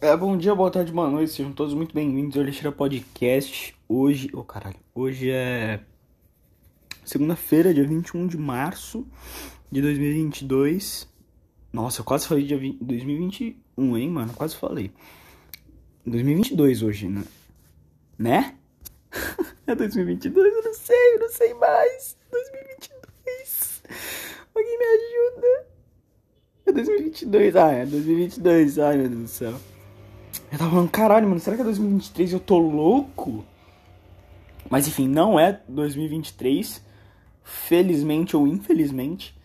É, bom dia, boa tarde, boa noite, sejam todos muito bem-vindos ao Lixeira Podcast. Hoje, ô oh, caralho, hoje é segunda-feira, dia 21 de março de 2022. Nossa, eu quase falei dia 20, 2021, hein, mano? Quase falei. 2022 hoje, né? Né? é 2022, eu não sei, eu não sei mais. 2022. Alguém me ajuda. É 2022, ah, é 2022, ai meu Deus do céu. Eu tava falando, caralho, mano, será que é 2023 eu tô louco? Mas enfim, não é 2023. Felizmente ou infelizmente.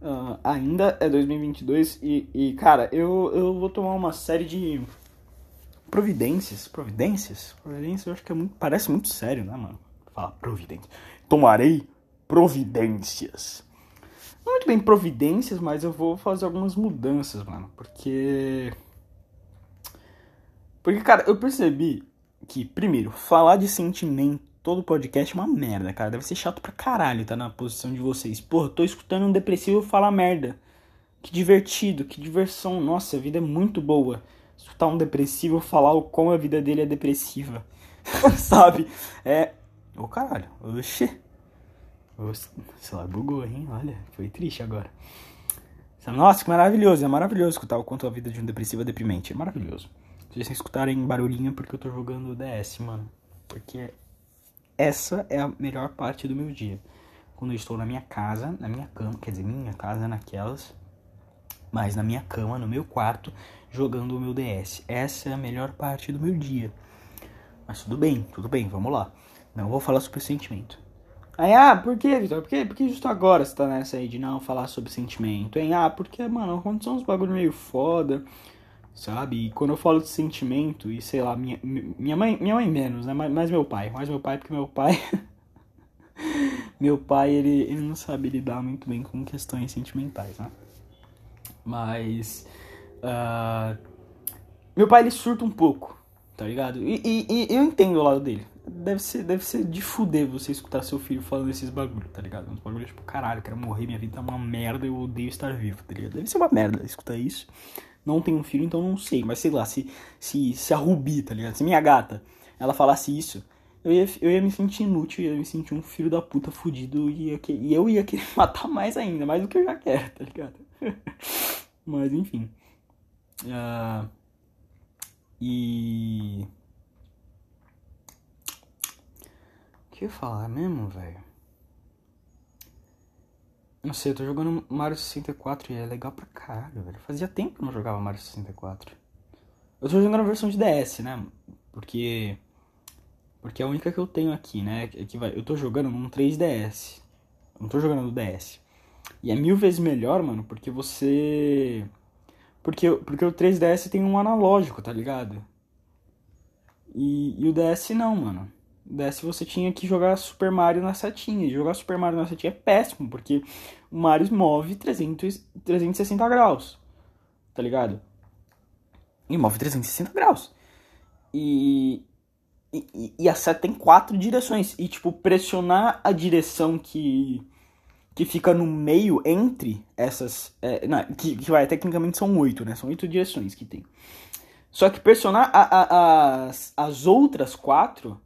Uh, ainda é 2022 e, e, cara, eu, eu vou tomar uma série de providências. Providências? Providências eu acho que é muito, parece muito sério, né, mano? Fala, providência. Tomarei providências. Não muito bem providências, mas eu vou fazer algumas mudanças, mano. Porque porque, cara, eu percebi que, primeiro, falar de sentimento todo podcast é uma merda, cara. Deve ser chato pra caralho tá na posição de vocês. Porra, tô escutando um depressivo falar merda. Que divertido, que diversão. Nossa, a vida é muito boa. Escutar um depressivo falar o como a vida dele é depressiva. Sabe? É. Ô oh, caralho, oxi. Sei lá, bugou, hein? Olha, foi triste agora. Nossa, que maravilhoso. É maravilhoso escutar o quanto a vida de um depressivo é deprimente. É maravilhoso. Vocês escutarem barulhinho porque eu tô jogando DS, mano. Porque essa é a melhor parte do meu dia. Quando eu estou na minha casa, na minha cama, quer dizer, minha casa naquelas, mas na minha cama, no meu quarto, jogando o meu DS. Essa é a melhor parte do meu dia. Mas tudo bem, tudo bem, vamos lá. Não vou falar sobre sentimento. Aí, ah, por que, Vitor? Por que, por que justo agora você tá nessa aí de não falar sobre sentimento, hein? Ah, porque, mano, aconteceu uns bagulho meio foda sabe? E quando eu falo de sentimento, e sei lá, minha, minha mãe, minha mãe menos, né? Mais meu pai, mais meu pai, porque meu pai. meu pai, ele, ele não sabe lidar muito bem com questões sentimentais, né? Mas. Uh, meu pai, ele surta um pouco, tá ligado? E, e, e, eu entendo o lado dele. Deve ser, deve ser de fuder você escutar seu filho falando esses bagulho, tá ligado? Uns bagulho tipo, caralho, quero morrer, minha vida tá uma merda, eu odeio estar vivo, tá ligado? Deve ser uma merda escutar isso. Não tenho um filho, então não sei. Mas sei lá, se, se, se a Rubi, tá ligado? Se minha gata, ela falasse isso, eu ia, eu ia me sentir inútil, eu ia me sentir um filho da puta fudido e, ia, e eu ia querer matar mais ainda, mais do que eu já quero, tá ligado? Mas enfim. Uh, e. O que eu falar mesmo, velho? Não sei, eu tô jogando Mario 64 e é legal pra caralho, velho. Fazia tempo que eu não jogava Mario 64. Eu tô jogando a versão de DS, né? Porque. Porque é a única que eu tenho aqui, né? É que vai, eu tô jogando num 3DS. Eu não tô jogando no DS. E é mil vezes melhor, mano, porque você. Porque, porque o 3DS tem um analógico, tá ligado? E, e o DS não, mano desse você tinha que jogar Super Mario na setinha. E jogar Super Mario na setinha é péssimo, porque o Mario move 300, 360 graus. Tá ligado? E move 360 graus. E, e, e a seta tem quatro direções. E, tipo, pressionar a direção que, que fica no meio entre essas. É, não, que, que vai, tecnicamente são oito, né? São oito direções que tem. Só que pressionar a, a, as, as outras quatro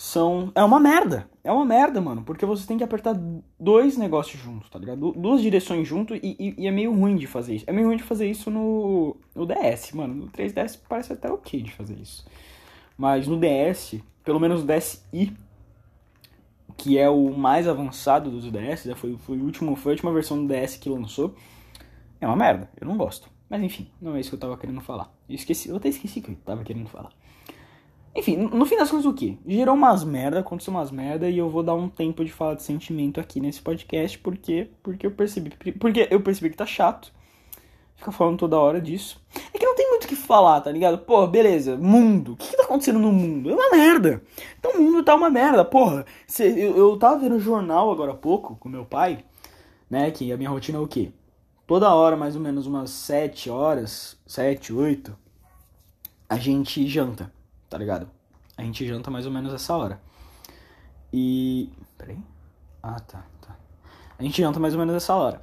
são. É uma merda. É uma merda, mano. Porque você tem que apertar dois negócios juntos, tá ligado? Duas direções junto e, e, e, é meio ruim de fazer isso. É meio ruim de fazer isso no, no DS, mano. No 3DS parece até ok de fazer isso. Mas no DS, pelo menos o DSi, que é o mais avançado dos DS, né? foi, foi, o último, foi a última versão do DS que lançou, é uma merda. Eu não gosto. Mas enfim, não é isso que eu tava querendo falar. Eu esqueci, eu até esqueci que eu tava querendo falar. Enfim, no fim das contas o que? Gerou umas merda, aconteceu umas merda e eu vou dar um tempo de falar de sentimento aqui nesse podcast porque porque eu percebi porque eu percebi que tá chato. Fica falando toda hora disso. É que não tem muito o que falar, tá ligado? Pô, beleza, mundo. O que, que tá acontecendo no mundo? É uma merda. Então o mundo tá uma merda, porra. Cê, eu, eu tava vendo jornal agora há pouco com meu pai, né? Que a minha rotina é o quê? Toda hora, mais ou menos umas 7 horas, 7, 8, a gente janta tá ligado? A gente janta mais ou menos essa hora. E. Peraí. Ah, tá, tá. A gente janta mais ou menos essa hora.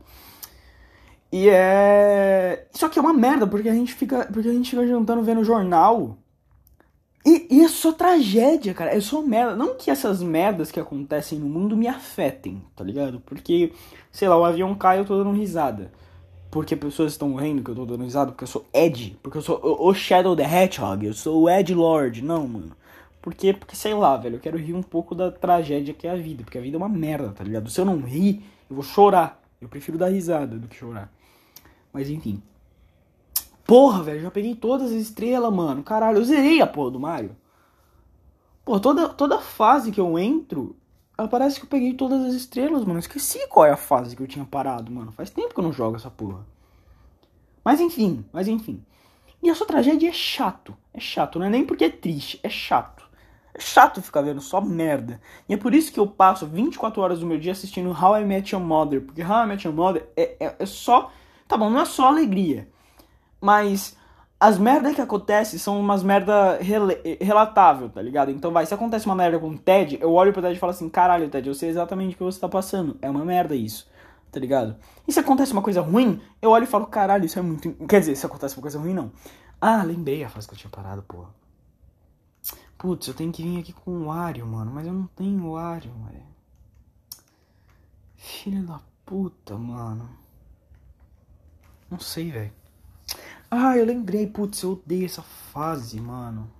E é. Só que é uma merda, porque a gente fica. Porque a gente fica jantando vendo jornal. E, e é só tragédia, cara. É só merda. Não que essas merdas que acontecem no mundo me afetem, tá ligado? Porque, sei lá, o avião cai e eu tô dando risada. Porque pessoas estão morrendo que eu tô dando risada. Porque eu sou Ed. Porque eu sou o Shadow the Hedgehog. Eu sou o Ed Lord. Não, mano. Porque, porque, sei lá, velho, eu quero rir um pouco da tragédia que é a vida. Porque a vida é uma merda, tá ligado? Se eu não rir, eu vou chorar. Eu prefiro dar risada do que chorar. Mas enfim. Porra, velho, já peguei todas as estrelas, mano. Caralho, eu zerei a porra do Mario. Pô, toda, toda fase que eu entro, parece que eu peguei todas as estrelas, mano. esqueci qual é a fase que eu tinha parado, mano. Faz tempo que eu não jogo essa porra. Mas enfim, mas enfim. E a sua tragédia é chato. É chato, não é nem porque é triste, é chato. É chato ficar vendo só merda. E é por isso que eu passo 24 horas do meu dia assistindo How I Met Your Mother. Porque How I Met Your Mother é, é, é só Tá bom, não é só alegria. Mas as merdas que acontecem são umas merda rel relatável, tá ligado? Então vai, se acontece uma merda com o Ted, eu olho pro Ted e falo assim, caralho, Ted, eu sei exatamente o que você tá passando. É uma merda isso, tá ligado? E se acontece uma coisa ruim, eu olho e falo, caralho, isso é muito. Quer dizer, se acontece uma coisa ruim, não. Ah, lembrei a fase que eu tinha parado, porra. Putz, eu tenho que vir aqui com o Wario, mano. Mas eu não tenho o Wario, velho. Filha da puta, mano. Não sei, velho. Ah, eu lembrei, putz, eu odeio essa fase, mano.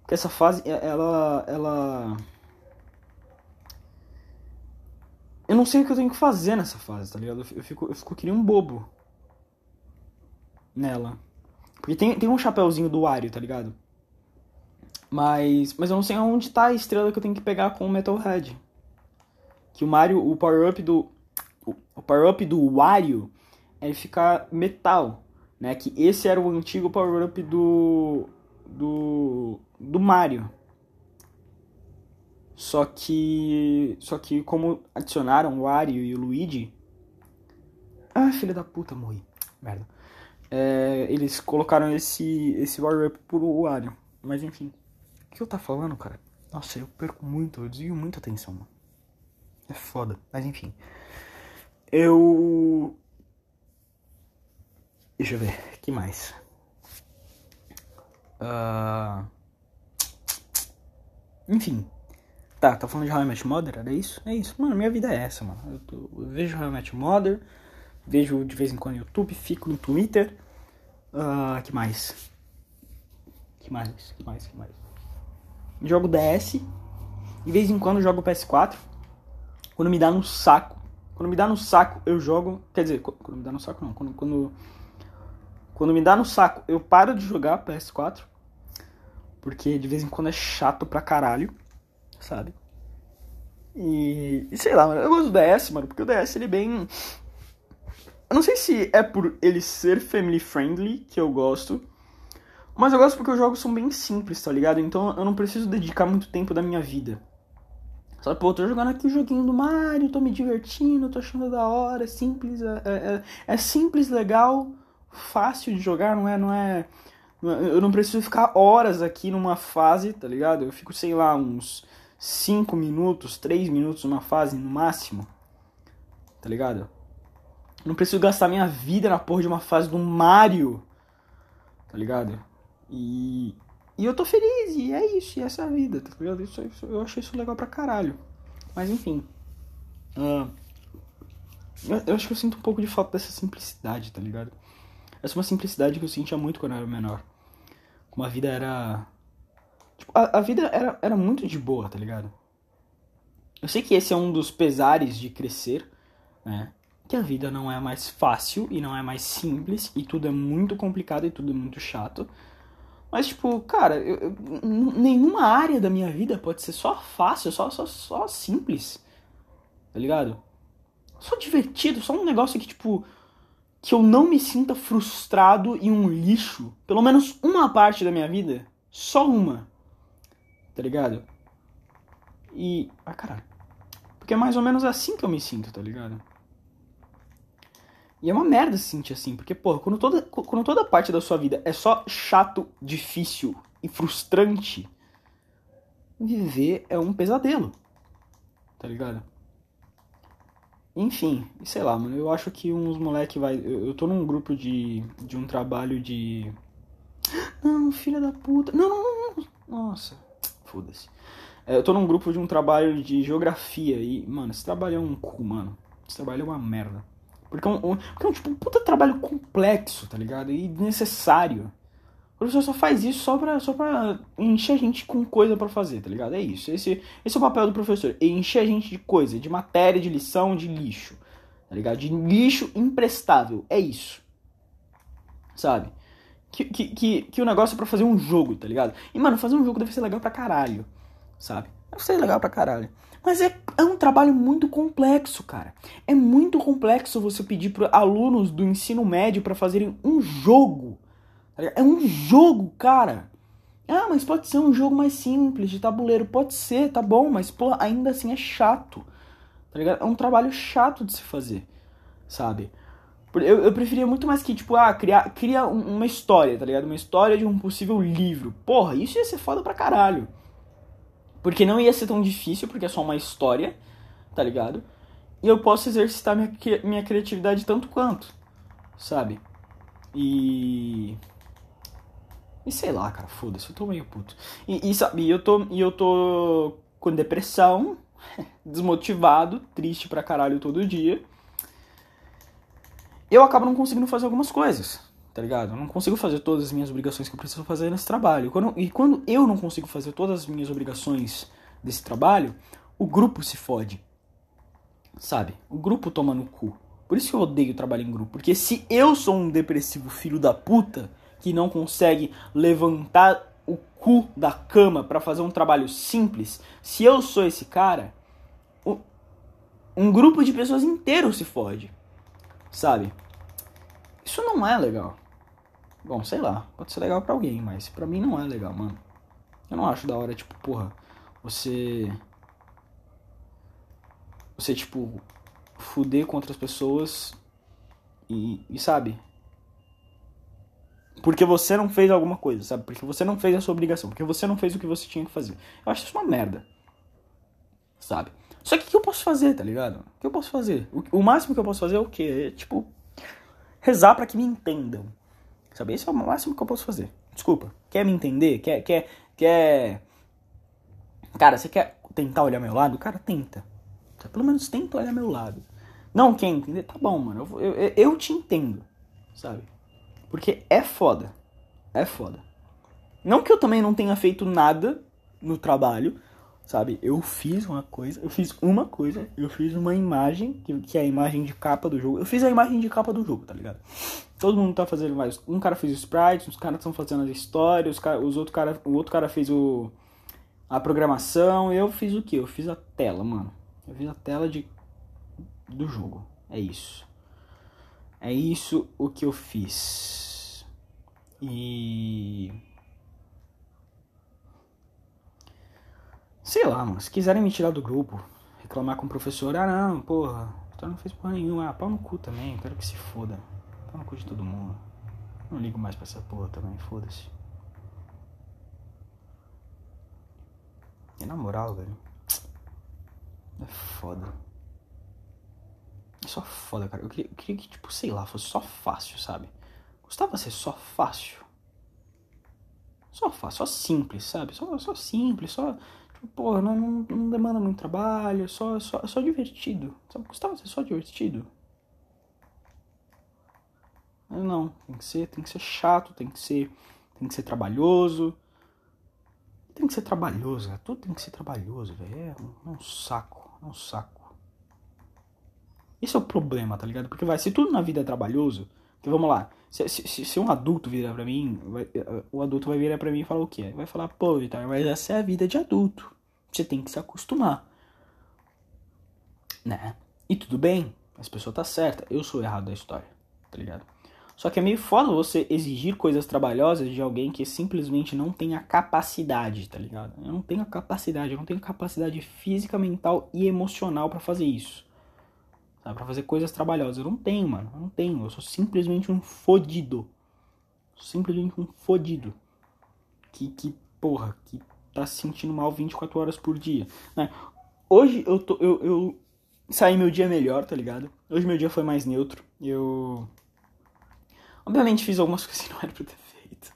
Porque essa fase, ela. ela. Eu não sei o que eu tenho que fazer nessa fase, tá ligado? Eu fico, eu fico que nem um bobo. Nela. Porque tem, tem um chapéuzinho do Wario, tá ligado? Mas. Mas eu não sei onde tá a estrela que eu tenho que pegar com o Metalhead. Que o Mario, o power-up do. O power-up do Wario é ficar metal, né? Que esse era o antigo power-up do, do, do Mario. Só que, só que como adicionaram o Wario e o Luigi... Ah, filha da puta, morri. Merda. É, eles colocaram esse, esse power-up pro Wario. Mas enfim. O que eu tá falando, cara? Nossa, eu perco muito, eu desvio muita atenção, mano. É foda. Mas enfim. Eu Deixa eu ver, que mais? Uh... Enfim. Tá, tá falando de How I Met Mother? Era isso? É isso. Mano, minha vida é essa, mano. Eu, tô, eu vejo How I Met Mother, vejo de vez em quando no YouTube, fico no Twitter. Uh, que mais? Que mais? Que mais? Que mais? Jogo DS. De vez em quando jogo PS4. Quando me dá no saco. Quando me dá no saco, eu jogo. Quer dizer, quando me dá no saco não. Quando, quando quando me dá no saco, eu paro de jogar PS4. Porque de vez em quando é chato pra caralho, sabe? E, e sei lá, mano, eu gosto do DS, mano, porque o DS ele é bem. Eu não sei se é por ele ser family friendly que eu gosto. Mas eu gosto porque os jogos são bem simples, tá ligado? Então eu não preciso dedicar muito tempo da minha vida. Sabe, pô, tô jogando aqui o joguinho do Mario, tô me divertindo, tô achando da hora, é simples, é, é, é simples, legal fácil de jogar, não é, não é. Eu não preciso ficar horas aqui numa fase, tá ligado? Eu fico, sei lá, uns 5 minutos, 3 minutos numa fase no máximo. Tá ligado? Não preciso gastar minha vida na porra de uma fase do Mario. Tá ligado? E. E eu tô feliz, e é isso, e essa é a vida, tá ligado? Isso, isso, eu achei isso legal pra caralho. Mas enfim. Uh, eu, eu acho que eu sinto um pouco de falta dessa simplicidade, tá ligado? Essa é uma simplicidade que eu sentia muito quando eu era menor. Como a vida era. Tipo, a, a vida era, era muito de boa, tá ligado? Eu sei que esse é um dos pesares de crescer, né? Que a vida não é mais fácil e não é mais simples e tudo é muito complicado e tudo é muito chato. Mas, tipo, cara, eu, eu, nenhuma área da minha vida pode ser só fácil, só, só, só simples. Tá ligado? Só divertido, só um negócio que, tipo, que eu não me sinta frustrado e um lixo, pelo menos uma parte da minha vida, só uma. Tá ligado? E. Ah, caralho. Porque é mais ou menos assim que eu me sinto, tá ligado? E é uma merda se sentir assim, porque, porra, quando toda, quando toda parte da sua vida é só chato, difícil e frustrante, viver é um pesadelo. Tá ligado? Enfim, sei lá, mano, eu acho que uns moleque vai. Eu, eu tô num grupo de, de um trabalho de. Não, filha da puta. Não, não, não. Nossa, foda-se. É, eu tô num grupo de um trabalho de geografia e, mano, esse trabalho é um cu, mano. Esse trabalho é uma merda. Porque é um, um, porque é um tipo, um puta trabalho complexo, tá ligado? E necessário. O professor só faz isso só pra, só pra encher a gente com coisa para fazer, tá ligado? É isso. Esse, esse é o papel do professor. Encher a gente de coisa, de matéria, de lição, de lixo. Tá ligado? De lixo imprestável. É isso. Sabe? Que, que, que, que o negócio é pra fazer um jogo, tá ligado? E, mano, fazer um jogo deve ser legal pra caralho. Sabe? Deve ser legal pra caralho. Mas é, é um trabalho muito complexo, cara. É muito complexo você pedir para alunos do ensino médio para fazerem um jogo é um jogo, cara. Ah, mas pode ser um jogo mais simples, de tabuleiro. Pode ser, tá bom, mas pô, ainda assim é chato. Tá ligado? É um trabalho chato de se fazer, sabe? Eu, eu preferia muito mais que, tipo, ah, criar, criar uma história, tá ligado? Uma história de um possível livro. Porra, isso ia ser foda pra caralho. Porque não ia ser tão difícil, porque é só uma história, tá ligado? E eu posso exercitar minha, minha criatividade tanto quanto, sabe? E. E sei lá, cara, foda-se, eu tô meio puto. E, e sabe, eu tô, e eu tô com depressão, desmotivado, triste pra caralho todo dia. Eu acabo não conseguindo fazer algumas coisas, tá ligado? Eu não consigo fazer todas as minhas obrigações que eu preciso fazer nesse trabalho. Quando, e quando eu não consigo fazer todas as minhas obrigações desse trabalho, o grupo se fode. Sabe? O grupo toma no cu. Por isso que eu odeio trabalhar em grupo. Porque se eu sou um depressivo filho da puta, que não consegue levantar o cu da cama para fazer um trabalho simples, se eu sou esse cara, um grupo de pessoas inteiro se fode. Sabe? Isso não é legal. Bom, sei lá, pode ser legal para alguém, mas para mim não é legal, mano. Eu não acho da hora, tipo, porra, você você tipo fuder com outras pessoas e, e sabe, porque você não fez alguma coisa, sabe? Porque você não fez a sua obrigação, porque você não fez o que você tinha que fazer. Eu acho isso uma merda. Sabe? Só que o que eu posso fazer, tá ligado? O que eu posso fazer? O, o máximo que eu posso fazer é o quê? É, tipo, rezar para que me entendam. Sabe? Esse é o máximo que eu posso fazer. Desculpa. Quer me entender? Quer, quer, quer... Cara, você quer tentar olhar meu lado? Cara, tenta. Pelo menos tenta olhar meu lado. Não quer entender? Tá bom, mano. Eu, eu, eu te entendo. Sabe? Porque é foda. É foda. Não que eu também não tenha feito nada no trabalho, sabe? Eu fiz uma coisa, eu fiz uma coisa, eu fiz uma imagem, que, é a imagem de capa do jogo. Eu fiz a imagem de capa do jogo, tá ligado? Todo mundo tá fazendo mais. Um cara fez o sprite, os caras estão fazendo as histórias, os, cara, os outro cara, o outro cara fez o a programação, eu fiz o que? Eu fiz a tela, mano. Eu fiz a tela de do jogo. É isso. É isso o que eu fiz. E. Sei lá, mano. Se quiserem me tirar do grupo, reclamar com o professor, ah não, porra, tu não fez porra nenhuma. Ah, pau no cu também, quero que se foda. Pau no cu de todo mundo. Não ligo mais pra essa porra também, foda-se. E na moral, velho. É foda. Só foda, cara. Eu queria, eu queria que, tipo, sei lá, fosse só fácil, sabe? Gostava ser só fácil. Só fácil, só simples, sabe? Só, só simples, só. Tipo, porra, não, não, não demanda muito trabalho, só, só, só divertido. Sabe? Gostava ser só divertido. Mas não, tem que ser, tem que ser chato, tem que ser, tem que ser trabalhoso. Tem que ser trabalhoso, né? Tudo tem que ser trabalhoso, velho. É um, é saco, é um saco. Esse é o problema, tá ligado? Porque vai, se tudo na vida é trabalhoso, que vamos lá, se, se, se, um adulto virar pra mim, vai, o adulto vai virar pra mim e falar o quê? Vai falar, pô, Vitor, mas essa é a vida de adulto. Você tem que se acostumar. Né? E tudo bem, as pessoas tá certa, eu sou errado da história, tá ligado? Só que é meio foda você exigir coisas trabalhosas de alguém que simplesmente não tem a capacidade, tá ligado? Eu não tenho a capacidade, eu não tenho capacidade física, mental e emocional para fazer isso para Pra fazer coisas trabalhosas. Eu não tenho, mano. Eu não tenho. Eu sou simplesmente um fodido. Simplesmente um fodido. Que, que, porra, que tá se sentindo mal 24 horas por dia. Né? Hoje eu tô. Eu, eu, sair meu dia melhor, tá ligado? Hoje meu dia foi mais neutro. Eu. Obviamente fiz algumas coisas que não era pra ter feito.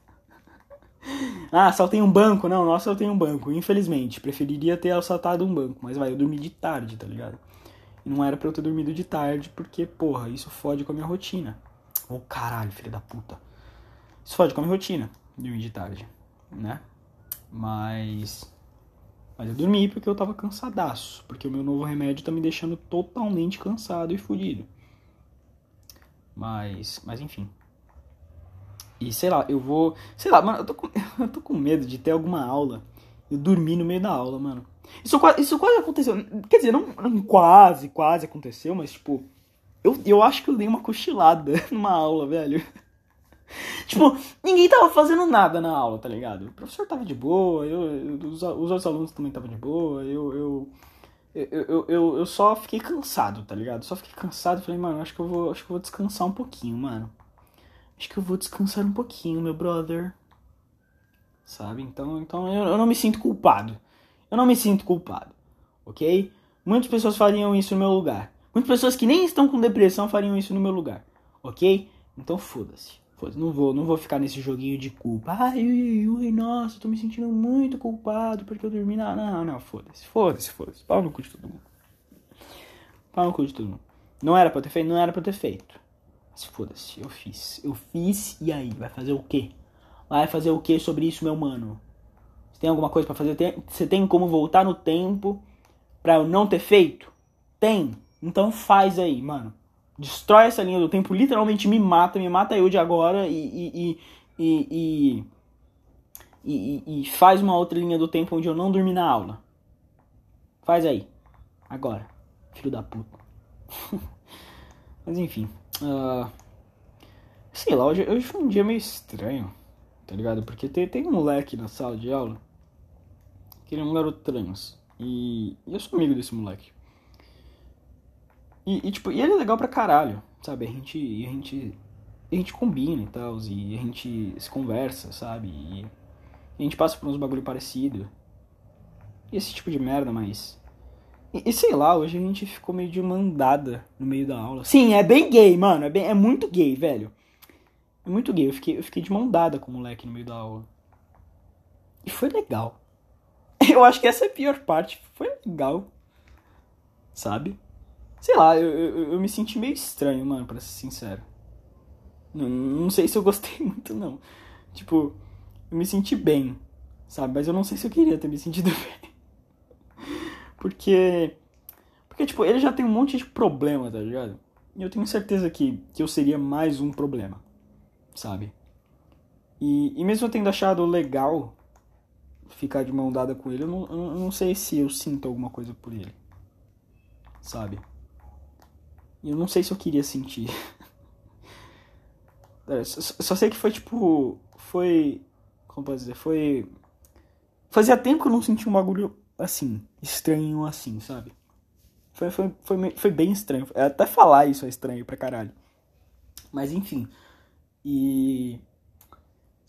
ah, saltei um banco. Não, nossa, eu tenho um banco. Infelizmente. Preferiria ter assaltado um banco. Mas vai, eu dormi de tarde, tá ligado? Não era pra eu ter dormido de tarde, porque, porra, isso fode com a minha rotina. Ô oh, caralho, filho da puta. Isso fode com a minha rotina, dormir de tarde, né? Mas. Mas eu dormi porque eu tava cansadaço. Porque o meu novo remédio tá me deixando totalmente cansado e fudido. Mas. Mas enfim. E sei lá, eu vou. Sei lá, mano, eu tô com, eu tô com medo de ter alguma aula. Eu dormir no meio da aula, mano. Isso quase, isso quase aconteceu. Quer dizer, não, não quase, quase aconteceu, mas tipo. Eu, eu acho que eu dei uma cochilada numa aula, velho. tipo, ninguém tava fazendo nada na aula, tá ligado? O professor tava de boa, eu, eu os, os outros alunos também estavam de boa, eu eu, eu, eu, eu, eu, só fiquei cansado, tá ligado? Só fiquei cansado, falei, mano, acho que eu vou, acho que eu vou descansar um pouquinho, mano. Acho que eu vou descansar um pouquinho, meu brother. Sabe? Então, então eu, eu não me sinto culpado. Eu não me sinto culpado, ok? Muitas pessoas fariam isso no meu lugar. Muitas pessoas que nem estão com depressão fariam isso no meu lugar, ok? Então foda-se. Foda não vou, não vou ficar nesse joguinho de culpa. Ai, ui, ui, nossa, tô me sentindo muito culpado porque eu dormi na. Não, não, foda-se, foda-se, foda-se. Pau no cu de todo mundo. Pau no cu de todo mundo. Não era pra ter feito? Não era pra ter feito. Mas foda-se, eu fiz. Eu fiz e aí? Vai fazer o quê? Vai fazer o quê sobre isso, meu mano? Tem alguma coisa para fazer? Tem, você tem como voltar no tempo pra eu não ter feito? Tem. Então faz aí, mano destrói essa linha do tempo, literalmente me mata, me mata eu de agora e, e, e, e, e, faz uma outra linha do tempo onde eu não dormi na aula. Faz aí. Agora. Filho da puta. Mas enfim. Uh, sei lá, hoje, hoje foi um dia meio estranho. Tá ligado? Porque tem, tem um moleque na sala de aula. Que ele é um garoto trans. E, e eu sou amigo desse moleque. E, e, tipo, e ele é legal pra caralho, sabe? A gente, a gente, a gente combina e tal, e a gente se conversa, sabe? E a gente passa por uns bagulho parecido. E esse tipo de merda, mas... E, e, sei lá, hoje a gente ficou meio de mandada no meio da aula. Sim, é bem gay, mano, é, bem, é muito gay, velho. É muito gay, eu fiquei, eu fiquei de mão dada com o moleque no meio da aula. E foi legal. Eu acho que essa é a pior parte. Foi legal. Sabe? Sei lá, eu, eu, eu, me senti meio estranho, mano, pra ser sincero. Não, não sei se eu gostei muito, não. Tipo, eu me senti bem, sabe? Mas eu não sei se eu queria ter me sentido bem. Porque. Porque, tipo, ele já tem um monte de problema, tá ligado? E eu tenho certeza que, que eu seria mais um problema, sabe? E, e mesmo eu tendo achado legal ficar de mão dada com ele, eu não, eu não sei se eu sinto alguma coisa por ele, sabe? E eu não sei se eu queria sentir. é, só, só, sei que foi tipo. Foi. Como posso dizer? Foi. Fazia tempo que eu não sentia um bagulho assim. Estranho assim, sabe? Foi, foi, foi, foi bem estranho. Até falar isso é estranho pra caralho. Mas enfim. E.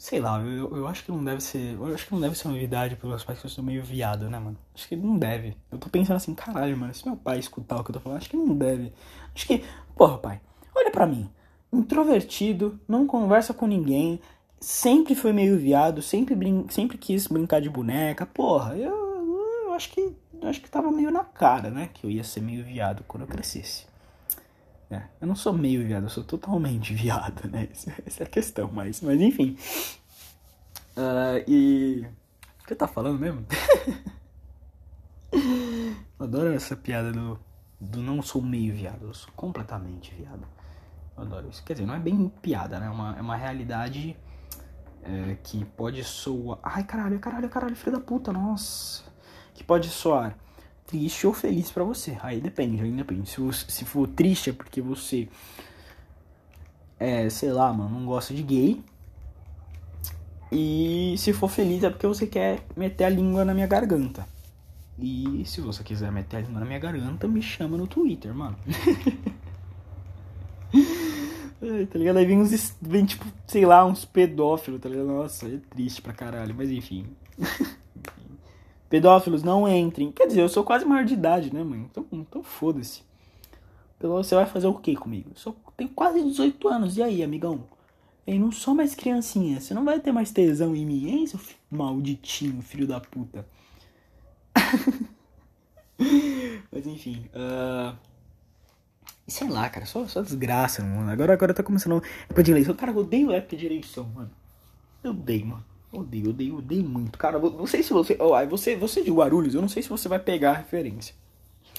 Sei lá, eu, eu acho que não deve ser. Eu acho que não deve ser novidade para meus pais que eu sou meio viado, né, mano? Acho que não deve. Eu tô pensando assim, caralho, mano, se meu pai escutar o que eu tô falando, acho que não deve. Acho que, porra, pai, olha para mim. Introvertido, não conversa com ninguém, sempre foi meio viado, sempre, brin sempre quis brincar de boneca. Porra, eu, eu acho que. Eu acho que tava meio na cara, né? Que eu ia ser meio viado quando eu crescesse. É, eu não sou meio viado, eu sou totalmente viado, né? Essa é a questão, mas, mas enfim. Uh, e. O que eu tá falando mesmo? eu adoro essa piada do, do não sou meio viado, eu sou completamente viado. Eu adoro isso. Quer dizer, não é bem piada, né? É uma, é uma realidade é, que pode soar. Ai, caralho, caralho, caralho, filho da puta, nossa. Que pode soar triste ou feliz para você. Aí depende, aí depende. Se, se for triste é porque você é, sei lá, mano, não gosta de gay. E se for feliz é porque você quer meter a língua na minha garganta. E se você quiser meter a língua na minha garganta, me chama no Twitter, mano. tá ligado? Aí vem uns. Vem tipo, sei lá, uns pedófilos, tá ligado? Nossa, é triste pra caralho, mas enfim. Pedófilos, não entrem. Quer dizer, eu sou quase maior de idade, né, mãe? Então, então foda-se. Você vai fazer o que comigo? Eu tenho quase 18 anos. E aí, amigão? Eu não sou mais criancinha. Você não vai ter mais tesão em mim, hein, seu malditinho, filho da puta. Mas enfim. Uh... Sei lá, cara. Só, só desgraça, mano. Agora, agora tá começando época de eleição. Cara, eu odeio época de eleição, mano. Eu odeio, mano. Odeio, odeio, odeio muito. Cara, não sei se você. Oh, você, você de Guarulhos, eu não sei se você vai pegar a referência.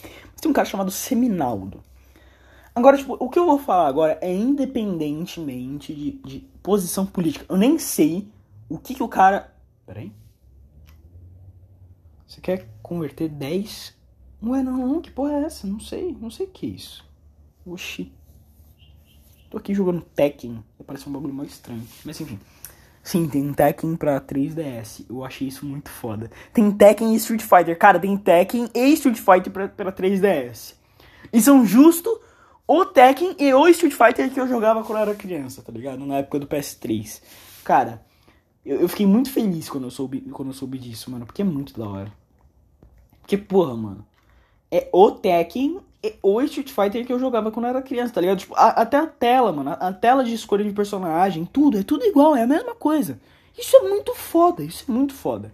Mas tem um cara chamado Seminaldo. Agora, tipo, o que eu vou falar agora é independentemente de, de posição política. Eu nem sei o que que o cara. Peraí. Você quer converter 10? Ué, não, não, que porra é essa? Não sei, não sei o que é isso. Oxi. Tô aqui jogando Tekken. Parece um bagulho mais estranho. Mas enfim. Sim, tem Tekken pra 3DS. Eu achei isso muito foda. Tem Tekken e Street Fighter. Cara, tem Tekken e Street Fighter pra, pra 3DS. E são justo o Tekken e o Street Fighter que eu jogava quando eu era criança, tá ligado? Na época do PS3. Cara, eu, eu fiquei muito feliz quando eu, soube, quando eu soube disso, mano. Porque é muito da hora. Porque, porra, mano. É o Tekken o Street Fighter que eu jogava quando eu era criança, tá ligado? Tipo, a, até a tela, mano. A, a, tela de escolha de personagem, tudo. É tudo igual, é a mesma coisa. Isso é muito foda, isso é muito foda.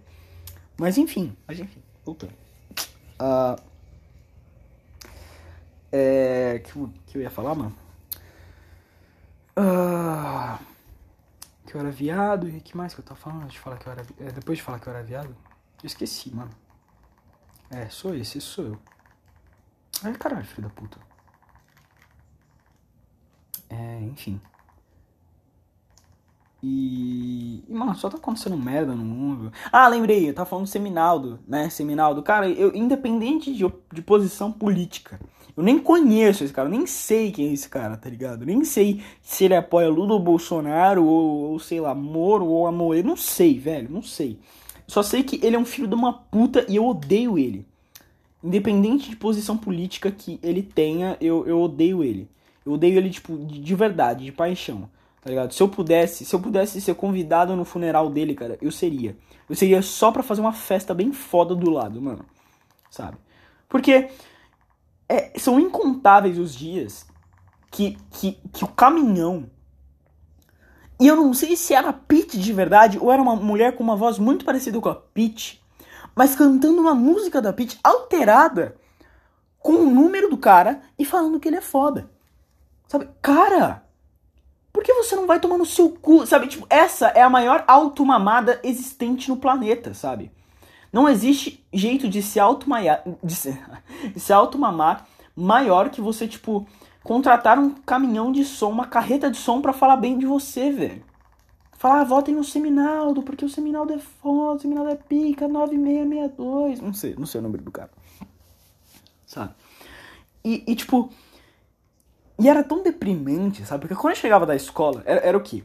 Mas enfim, mas enfim, voltando. Uh, é. Que, que eu ia falar, mano? Uh, que eu era viado e que mais que eu tava falando? De falar que eu era, é, depois de falar que eu era viado? Eu esqueci, mano. É, sou esse, esse sou eu. Ai, caralho, filho da puta. É, enfim. E, e, mano, só tá acontecendo merda no mundo. Ah, lembrei, eu tava falando do Seminaldo, né? Seminaldo. Cara, eu, independente de, de posição política, eu nem conheço esse cara, eu nem sei quem é esse cara, tá ligado? Eu nem sei se ele apoia Lula ou Bolsonaro, ou, ou sei lá, Moro ou Amoedo. Não sei, velho, não sei. Só sei que ele é um filho de uma puta e eu odeio ele. Independente de posição política que ele tenha, eu, eu odeio ele. Eu odeio ele, tipo, de, de verdade, de paixão. Tá ligado? Se eu pudesse, se eu pudesse ser convidado no funeral dele, cara, eu seria. Eu seria só pra fazer uma festa bem foda do lado, mano. Sabe? Porque é, são incontáveis os dias que, que, que o caminhão. E eu não sei se era Pete de verdade ou era uma mulher com uma voz muito parecida com a Pete, mas cantando uma música da Pete alterada com o número do cara e falando que ele é foda. Sabe? Cara, por que você não vai tomar no seu cu? Sabe, tipo, essa é a maior automamada existente no planeta, sabe? Não existe jeito de se automamar, de se, de se automamar maior que você, tipo, contratar um caminhão de som, uma carreta de som para falar bem de você, velho. Falar, ah, votem no Seminaldo, porque o Seminaldo é foda, o Seminaldo é pica, 9662. Não sei, não sei o número do cara. Sabe? E, e tipo, e era tão deprimente, sabe? Porque quando eu chegava da escola, era, era o quê?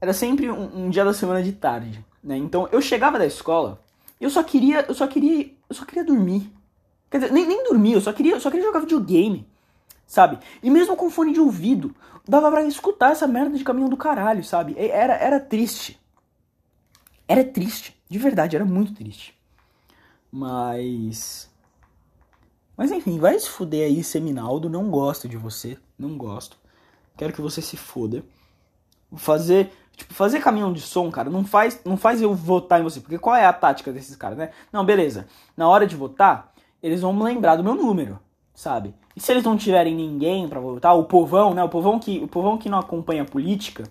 Era sempre um, um, dia da semana de tarde, né? Então eu chegava da escola, eu só queria, eu só queria, eu só queria dormir. Quer dizer, nem, nem dormir, eu só queria, eu só queria jogar videogame, sabe? E mesmo com fone de ouvido, dava pra escutar essa merda de caminhão do caralho, sabe? Era, era triste. Era triste, de verdade, era muito triste. Mas mas enfim, vai se fuder aí, Seminaldo. Não gosto de você. Não gosto. Quero que você se foda. Fazer. Tipo, fazer caminhão de som, cara, não faz, não faz eu votar em você. Porque qual é a tática desses caras, né? Não, beleza. Na hora de votar, eles vão lembrar do meu número, sabe? E se eles não tiverem ninguém para votar, o povão, né? O povão que, o povão que não acompanha a política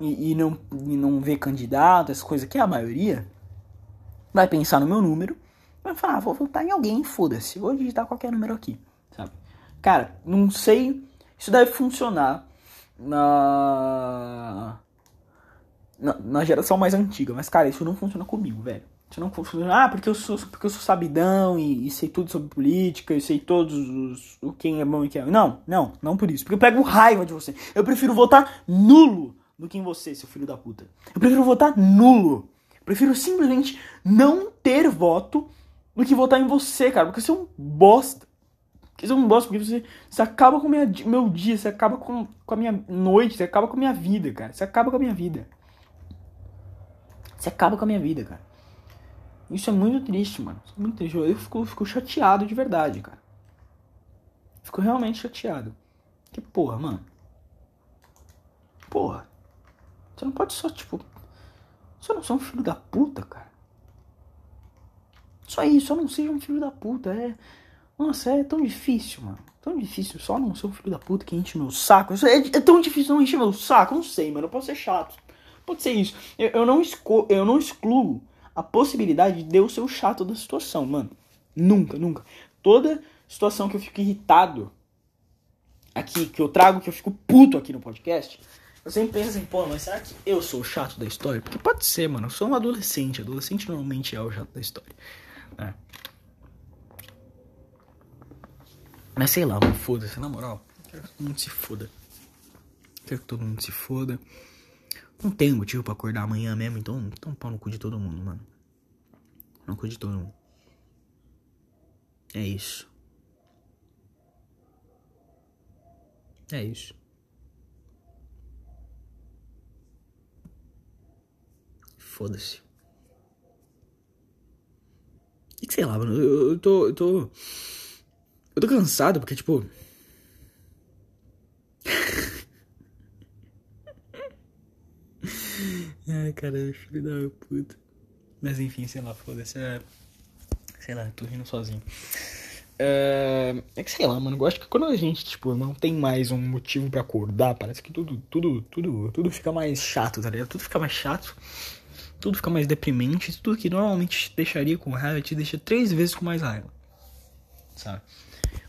e, e, não, e não vê candidato, essas coisas, que é a maioria, vai pensar no meu número Vai falar, ah, vou votar em alguém, foda-se, vou digitar qualquer número aqui, sabe? Cara, não sei. Isso deve funcionar na. Na, na geração mais antiga, mas cara, isso não funciona comigo, velho. Isso não funciona. Ah, porque eu sou, porque eu sou sabidão e, e sei tudo sobre política, e sei todos os. O quem é bom e quem é. Não, não, não por isso. Porque eu pego raiva de você. Eu prefiro votar nulo do que em você, seu filho da puta. Eu prefiro votar nulo. Eu prefiro simplesmente não ter voto do que votar em você, cara. Porque você é um bosta. Porque você é um bosta, porque você, você acaba com o meu dia, você acaba com, com a minha noite, você acaba com a minha vida, cara. Você acaba com a minha vida. Você acaba com a minha vida, cara. Isso é muito triste, mano. Isso é muito triste. Eu fico, fico chateado de verdade, cara. Fico realmente chateado. Que porra, mano. Porra. Você não pode só, tipo. Você não ser um filho da puta, cara. Só isso, só não seja um filho da puta. É. Nossa, é tão difícil, mano. Tão difícil só não ser um filho da puta que enche meu saco. É, é tão difícil não encher meu saco. Não sei, mano. Eu posso ser chato. Pode ser isso. Eu, eu, não, esco, eu não excluo a possibilidade de eu ser o chato da situação, mano. Nunca, nunca. Toda situação que eu fico irritado aqui, que eu trago, que eu fico puto aqui no podcast, eu sempre penso assim, pô, mas será que eu sou o chato da história? Porque pode ser, mano. Eu sou um adolescente. Adolescente normalmente é o chato da história. É. Mas sei lá, mano, foda-se, na moral. Quero que todo mundo se foda. Quero que todo mundo se foda. Não tenho motivo para acordar amanhã mesmo, então, então pau no cu de todo mundo, mano. No cu de todo mundo. É isso. É isso. Foda-se. E que sei lá, mano, eu, eu tô. Eu tô. Eu tô cansado porque, tipo. Ai, cara, filho da puta. Mas enfim, sei lá, foda-se. É... Sei lá, tô rindo sozinho. É... é que sei lá, mano. Eu gosto que quando a gente, tipo, não tem mais um motivo para acordar, parece que tudo, tudo, tudo, tudo fica mais chato, tá ligado? Tudo fica mais chato. Tudo fica mais deprimente. Tudo que normalmente te deixaria com raiva te deixa três vezes com mais raiva. Sabe?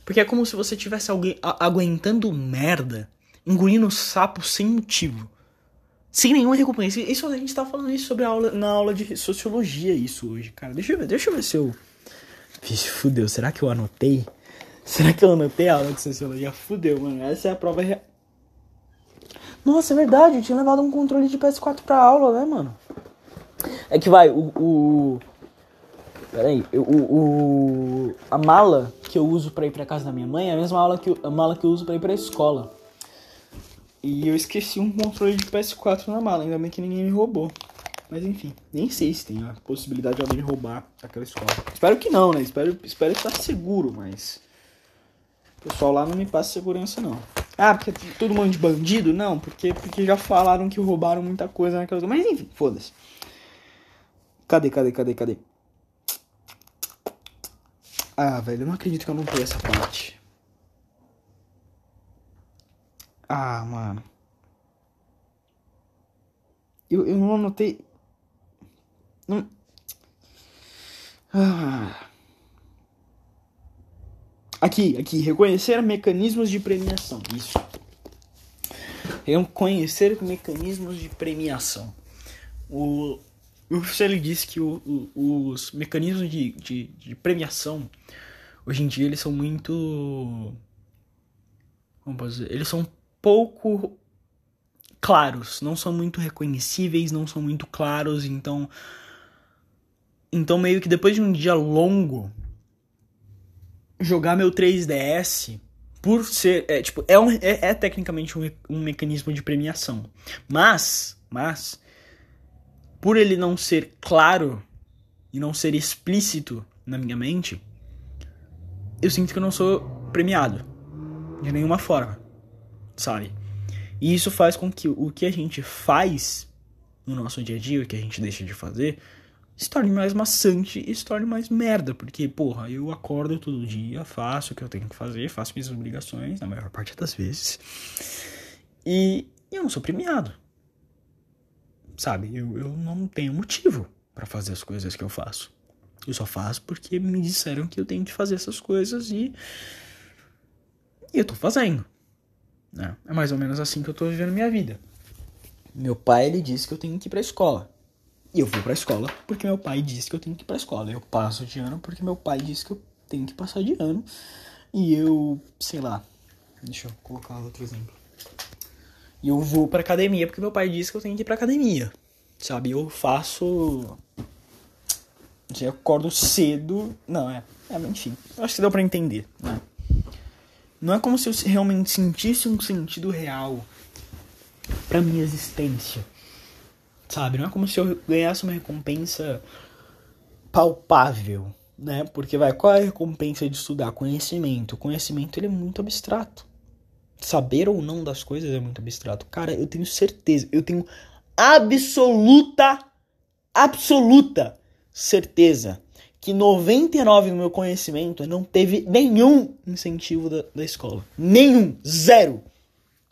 Porque é como se você tivesse alguém aguentando merda, engolindo sapo sem motivo sem nenhuma recompensa. Isso a gente tava falando isso sobre a aula, na aula de sociologia isso hoje, cara. Deixa eu ver, deixa eu ver se eu. Vixe, fudeu. Será que eu anotei? Será que eu anotei a aula de sociologia? Fudeu, mano. Essa é a prova real. Nossa, é verdade, eu tinha levado um controle de PS4 pra aula, né, mano? É que vai, o. o... Peraí, o, o, a mala que eu uso pra ir pra casa da minha mãe é a mesma mala que, a mala que eu uso pra ir pra escola. E eu esqueci um controle de PS4 na mala, ainda bem que ninguém me roubou. Mas enfim, nem sei se tem a possibilidade de alguém roubar aquela escola. Espero que não, né? Espero, espero estar seguro, mas. O pessoal lá não me passa segurança, não. Ah, porque todo mundo de bandido? Não, porque, porque já falaram que roubaram muita coisa naquela. Mas enfim, foda-se. Cadê, cadê, cadê, cadê? Ah, velho, eu não acredito que eu não tenho essa parte. Ah, mano. Eu, eu não anotei. Não. Ah. Aqui, aqui. Reconhecer mecanismos de premiação. Isso. Reconhecer mecanismos de premiação. O, o professor disse que o, o, os mecanismos de, de, de premiação hoje em dia eles são muito. Posso dizer? Eles são pouco claros, não são muito reconhecíveis, não são muito claros, então então meio que depois de um dia longo jogar meu 3DS por ser é, tipo é, um, é, é tecnicamente um, um mecanismo de premiação, mas mas por ele não ser claro e não ser explícito na minha mente, eu sinto que eu não sou premiado de nenhuma forma sabe? E isso faz com que o que a gente faz no nosso dia a dia, o que a gente deixa de fazer, se torne mais maçante e se torne mais merda. Porque, porra, eu acordo todo dia, faço o que eu tenho que fazer, faço minhas obrigações, na maior parte das vezes. E, eu não sou premiado. Sabe? Eu, eu não tenho motivo para fazer as coisas que eu faço. Eu só faço porque me disseram que eu tenho que fazer essas coisas e. E eu tô fazendo. Né? É mais ou menos assim que eu tô vivendo minha vida. Meu pai, ele disse que eu tenho que ir pra escola. E eu vou pra escola porque meu pai disse que eu tenho que ir pra escola. Eu passo de ano porque meu pai disse que eu tenho que passar de ano. E eu, sei lá. Deixa eu colocar outro exemplo. E eu vou pra academia porque meu pai disse que eu tenho que ir pra academia. Sabe? Eu faço. Eu acordo cedo. Não, é. é enfim. Acho que deu pra entender, né? Não é como se eu realmente sentisse um sentido real para minha existência. Sabe? Não é como se eu ganhasse uma recompensa palpável né? Porque vai, qual é a recompensa de estudar conhecimento? O conhecimento ele é muito abstrato. Saber ou não das coisas é muito abstrato. Cara, eu tenho certeza, eu tenho absoluta absoluta certeza que 99 no meu conhecimento não teve nenhum incentivo da, da escola. Nenhum. Zero.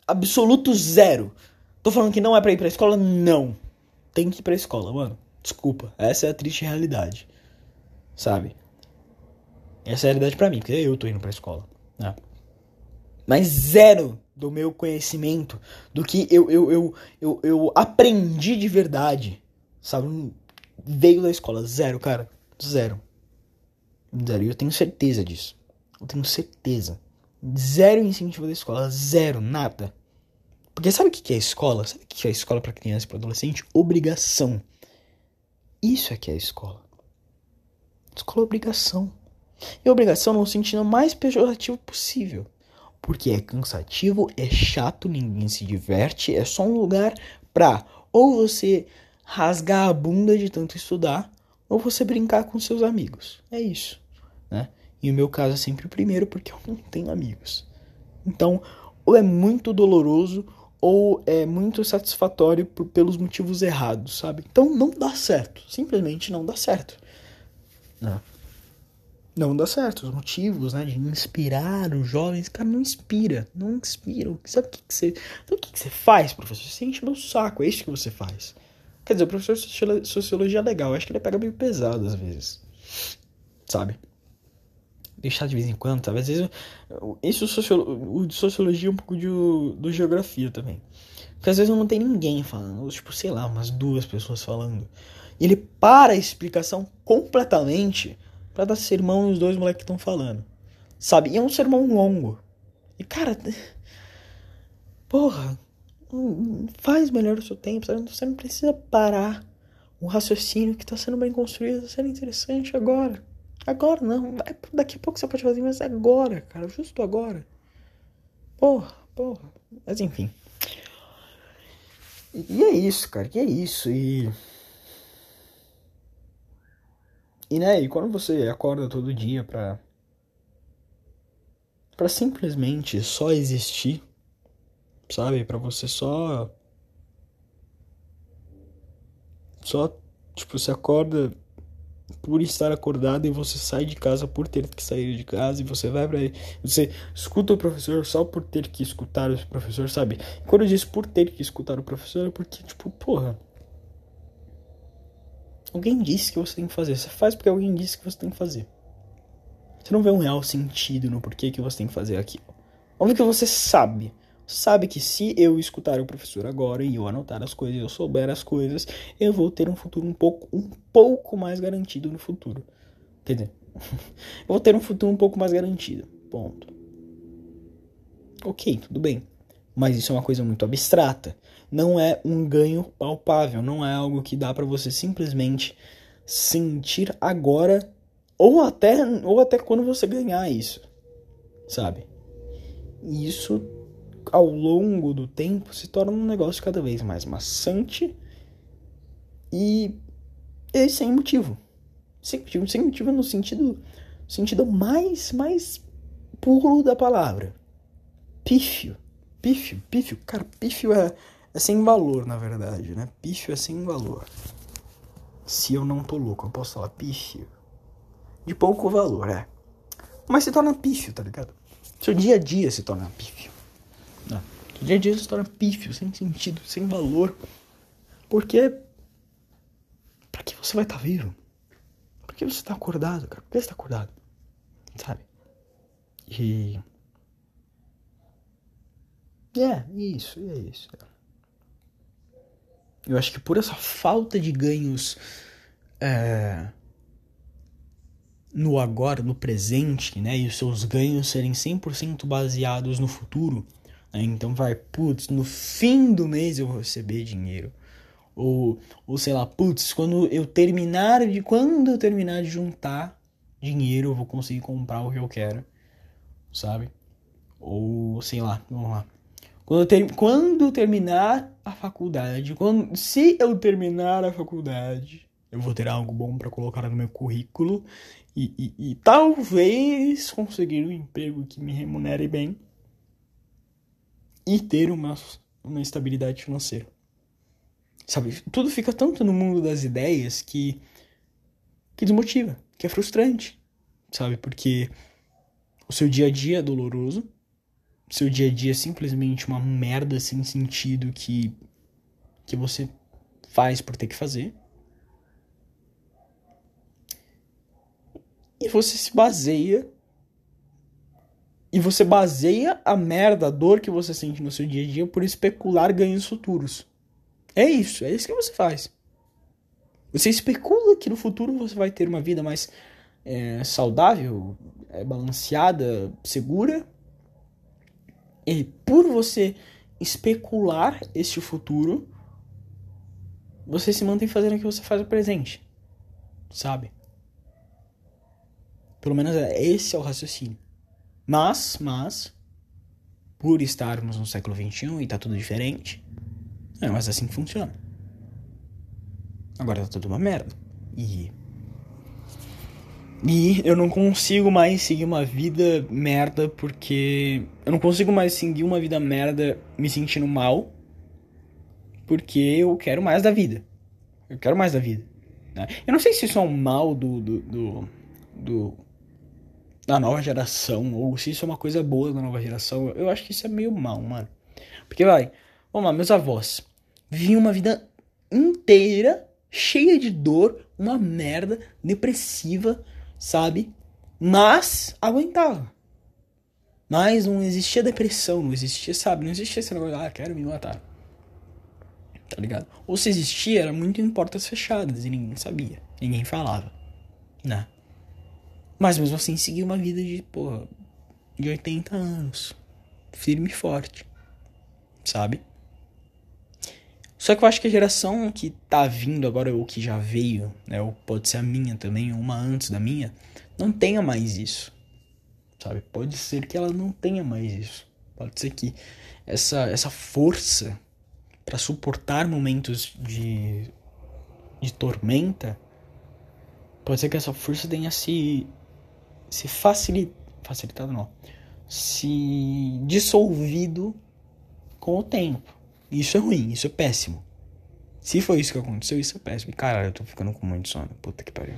Absoluto zero. Tô falando que não é pra ir pra escola? Não. Tem que ir pra escola, mano. Desculpa. Essa é a triste realidade. Sabe? Essa é a realidade pra mim, porque eu tô indo pra escola. Né? Mas zero do meu conhecimento, do que eu, eu, eu, eu, eu aprendi de verdade, sabe? Veio da escola. Zero, cara. Zero. Zero. E eu tenho certeza disso. Eu tenho certeza. Zero incentivo da escola. Zero. Nada. Porque sabe o que é escola? Sabe o que é escola para criança e para adolescente? Obrigação. Isso é que é escola. Escola é obrigação. E obrigação no sentido mais pejorativo possível. Porque é cansativo, é chato, ninguém se diverte, é só um lugar pra ou você rasgar a bunda de tanto estudar, ou você brincar com seus amigos. É isso, né? E o meu caso é sempre o primeiro porque eu não tenho amigos. Então, ou é muito doloroso ou é muito satisfatório por, pelos motivos errados, sabe? Então não dá certo, simplesmente não dá certo. Né? Não dá certo. Os motivos, né, de inspirar os jovens, cara, não inspira, não inspira. Sabe o que, que você, sabe o que, que você faz, professor? Você enche meu saco, é isso que você faz. Quer dizer, o professor de sociologia é legal, acho que ele pega meio pesado às vezes. Sabe? Deixar de vez em quando, sabe? Às vezes. Isso o de sociologia é um pouco de, do geografia também. Porque às vezes não tem ninguém falando, tipo, sei lá, umas duas pessoas falando. E ele para a explicação completamente para dar sermão nos dois moleques que estão falando. Sabe? E é um sermão longo. E cara. Porra, faz melhor o seu tempo, sabe? Você não precisa parar o raciocínio que está sendo bem construído, está sendo interessante agora. Agora não, daqui a pouco você pode fazer, mas agora, cara, justo agora. Porra, porra. Mas enfim. E é isso, cara, que é isso. E. E né, e quando você acorda todo dia pra. pra simplesmente só existir sabe? Para você só só tipo você acorda por estar acordado e você sai de casa por ter que sair de casa e você vai para você escuta o professor só por ter que escutar o professor, sabe? E quando eu disse por ter que escutar o professor é porque tipo, porra, alguém disse que você tem que fazer. Você faz porque alguém disse que você tem que fazer. Você não vê um real sentido no porquê que você tem que fazer aquilo. Óbvio que você sabe sabe que se eu escutar o professor agora e eu anotar as coisas, eu souber as coisas, eu vou ter um futuro um pouco, um pouco mais garantido no futuro. Quer dizer, eu vou ter um futuro um pouco mais garantido. Ponto. Ok, tudo bem. Mas isso é uma coisa muito abstrata. Não é um ganho palpável. Não é algo que dá para você simplesmente sentir agora ou até ou até quando você ganhar isso, sabe? Isso ao longo do tempo se torna um negócio cada vez mais maçante e, e sem motivo. Sem motivo, sem motivo no sentido, sentido mais, mais puro da palavra. Pífio. Pífio, pífio. Cara, pífio é, é sem valor, na verdade, né? Pífio é sem valor. Se eu não tô louco, eu posso falar pífio. De pouco valor, é. Mas se torna pífio, tá ligado? Seu dia a dia se torna pífio. Né? O dia a dia se torna pífio, sem sentido, sem valor. Porque. Pra que você vai estar tá vivo? Por que você está acordado, cara? Por que você está acordado? Sabe? E. É, isso, é isso. Eu acho que por essa falta de ganhos é, no agora, no presente, né, e os seus ganhos serem 100% baseados no futuro, né? Então vai, putz, no fim do mês eu vou receber dinheiro. Ou, ou sei lá, putz, quando eu terminar de quando eu terminar de juntar dinheiro, eu vou conseguir comprar o que eu quero, sabe? Ou sei lá, vamos lá. Quando eu, ter, quando terminar a faculdade, quando, se eu terminar a faculdade, eu vou ter algo bom para colocar no meu currículo e, e, e talvez conseguir um emprego que me remunere bem e ter uma, uma estabilidade financeira. Sabe, tudo fica tanto no mundo das ideias que que desmotiva, que é frustrante, sabe? Porque o seu dia a dia é doloroso, o seu dia a dia é simplesmente uma merda sem sentido que que você faz por ter que fazer. E você se baseia e você baseia a merda, a dor que você sente no seu dia a dia por especular ganhos futuros. É isso, é isso que você faz. Você especula que no futuro você vai ter uma vida mais é, saudável, é, balanceada, segura. E por você especular este futuro, você se mantém fazendo o que você faz no presente. Sabe? Pelo menos é, esse é o raciocínio. Mas, mas, por estarmos no século XXI e tá tudo diferente, é mas assim que funciona. Agora tá tudo uma merda. E. E eu não consigo mais seguir uma vida merda porque. Eu não consigo mais seguir uma vida merda me sentindo mal. Porque eu quero mais da vida. Eu quero mais da vida. Né? Eu não sei se isso é um mal do, do, do, do da nova geração, ou se isso é uma coisa boa da nova geração. Eu acho que isso é meio mal, mano. Porque vai, vamos lá, meus avós viviam uma vida inteira cheia de dor, uma merda, depressiva, sabe? Mas aguentava. Mas não existia depressão, não existia, sabe? Não existia esse negócio, ah, quero me matar. Tá ligado? Ou se existia, era muito em portas fechadas e ninguém sabia, ninguém falava, né? Mas mesmo assim segui uma vida de, porra, de 80 anos. Firme e forte. Sabe? Só que eu acho que a geração que tá vindo agora, ou que já veio, né, ou pode ser a minha também, ou uma antes da minha, não tenha mais isso. Sabe? Pode ser que ela não tenha mais isso. Pode ser que essa, essa força para suportar momentos de, de tormenta, pode ser que essa força tenha se se facilita, facilitado não, se dissolvido com o tempo. Isso é ruim, isso é péssimo. Se foi isso que aconteceu, isso é péssimo. E caralho, eu tô ficando com muito sono. Puta que pariu.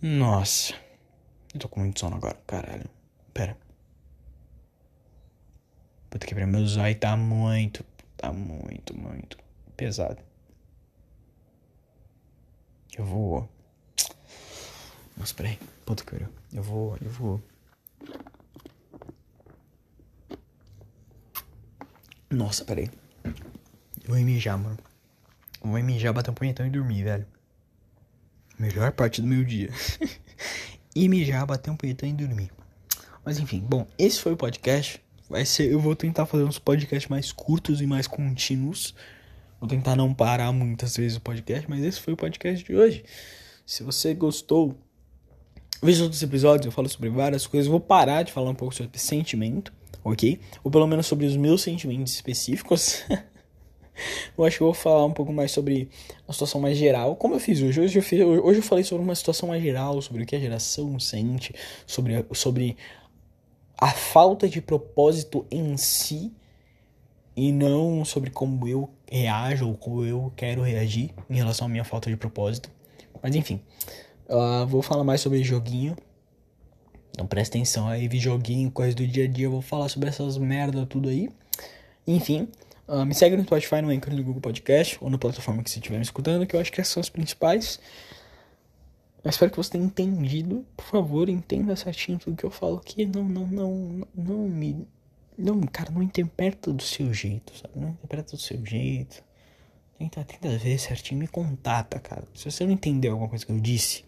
Nossa. Eu tô com muito sono agora, caralho. Pera. Puta que pariu, meu zóio tá muito, tá muito, muito pesado. Eu vou mas peraí. Puta que Eu vou. Eu vou. Nossa, peraí. Eu vou mijar, mano. Eu vou mijar, bater um punhetão e dormir, velho. Melhor parte do meu dia. e mijar, bater um punhetão e dormir. Mas enfim, bom, esse foi o podcast. Vai ser, eu vou tentar fazer uns podcasts mais curtos e mais contínuos. Vou tentar não parar muitas vezes o podcast, mas esse foi o podcast de hoje. Se você gostou, Veja outros episódios, eu falo sobre várias coisas. Vou parar de falar um pouco sobre sentimento, ok? Ou pelo menos sobre os meus sentimentos específicos. eu acho que eu vou falar um pouco mais sobre a situação mais geral. Como eu fiz hoje. Hoje eu, fiz, hoje eu falei sobre uma situação mais geral, sobre o que a geração sente, sobre, sobre a falta de propósito em si. E não sobre como eu reajo ou como eu quero reagir em relação à minha falta de propósito. Mas enfim. Uh, vou falar mais sobre joguinho. Então presta atenção aí, joguinho, coisa do dia a dia. Eu vou falar sobre essas merda tudo aí. Enfim, uh, me segue no Spotify, no Anchor, no Google Podcast ou na plataforma que você estiver me escutando, que eu acho que essas são as principais. Eu espero que você tenha entendido. Por favor, entenda certinho tudo que eu falo aqui. Não, não, não, não, não me. Não, cara, não interpreta do seu jeito, sabe? Não interpreta do seu jeito. Tenta, tenta ver certinho, me contata, cara. Se você não entendeu alguma coisa que eu disse,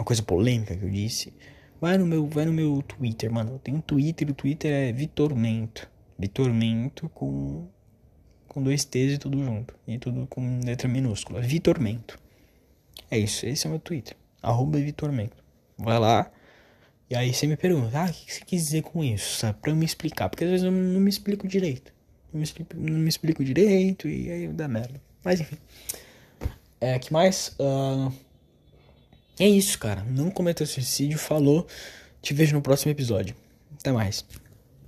uma coisa polêmica que eu disse, vai no meu, vai no meu Twitter, mano. Eu tenho um Twitter, o Twitter é Vitormento. Vitormento com com dois T's e tudo junto. E tudo com letra minúscula. Vitormento. É isso, esse é o meu Twitter. Arroba Vitormento. Vai lá. E aí você me pergunta, ah, o que você quis dizer com isso? Sabe? Pra eu me explicar. Porque às vezes eu não me explico direito. Não me explico, não me explico direito e aí dá merda. Mas enfim. É, que mais? Uh... É isso, cara. Não cometa suicídio. Falou. Te vejo no próximo episódio. Até mais.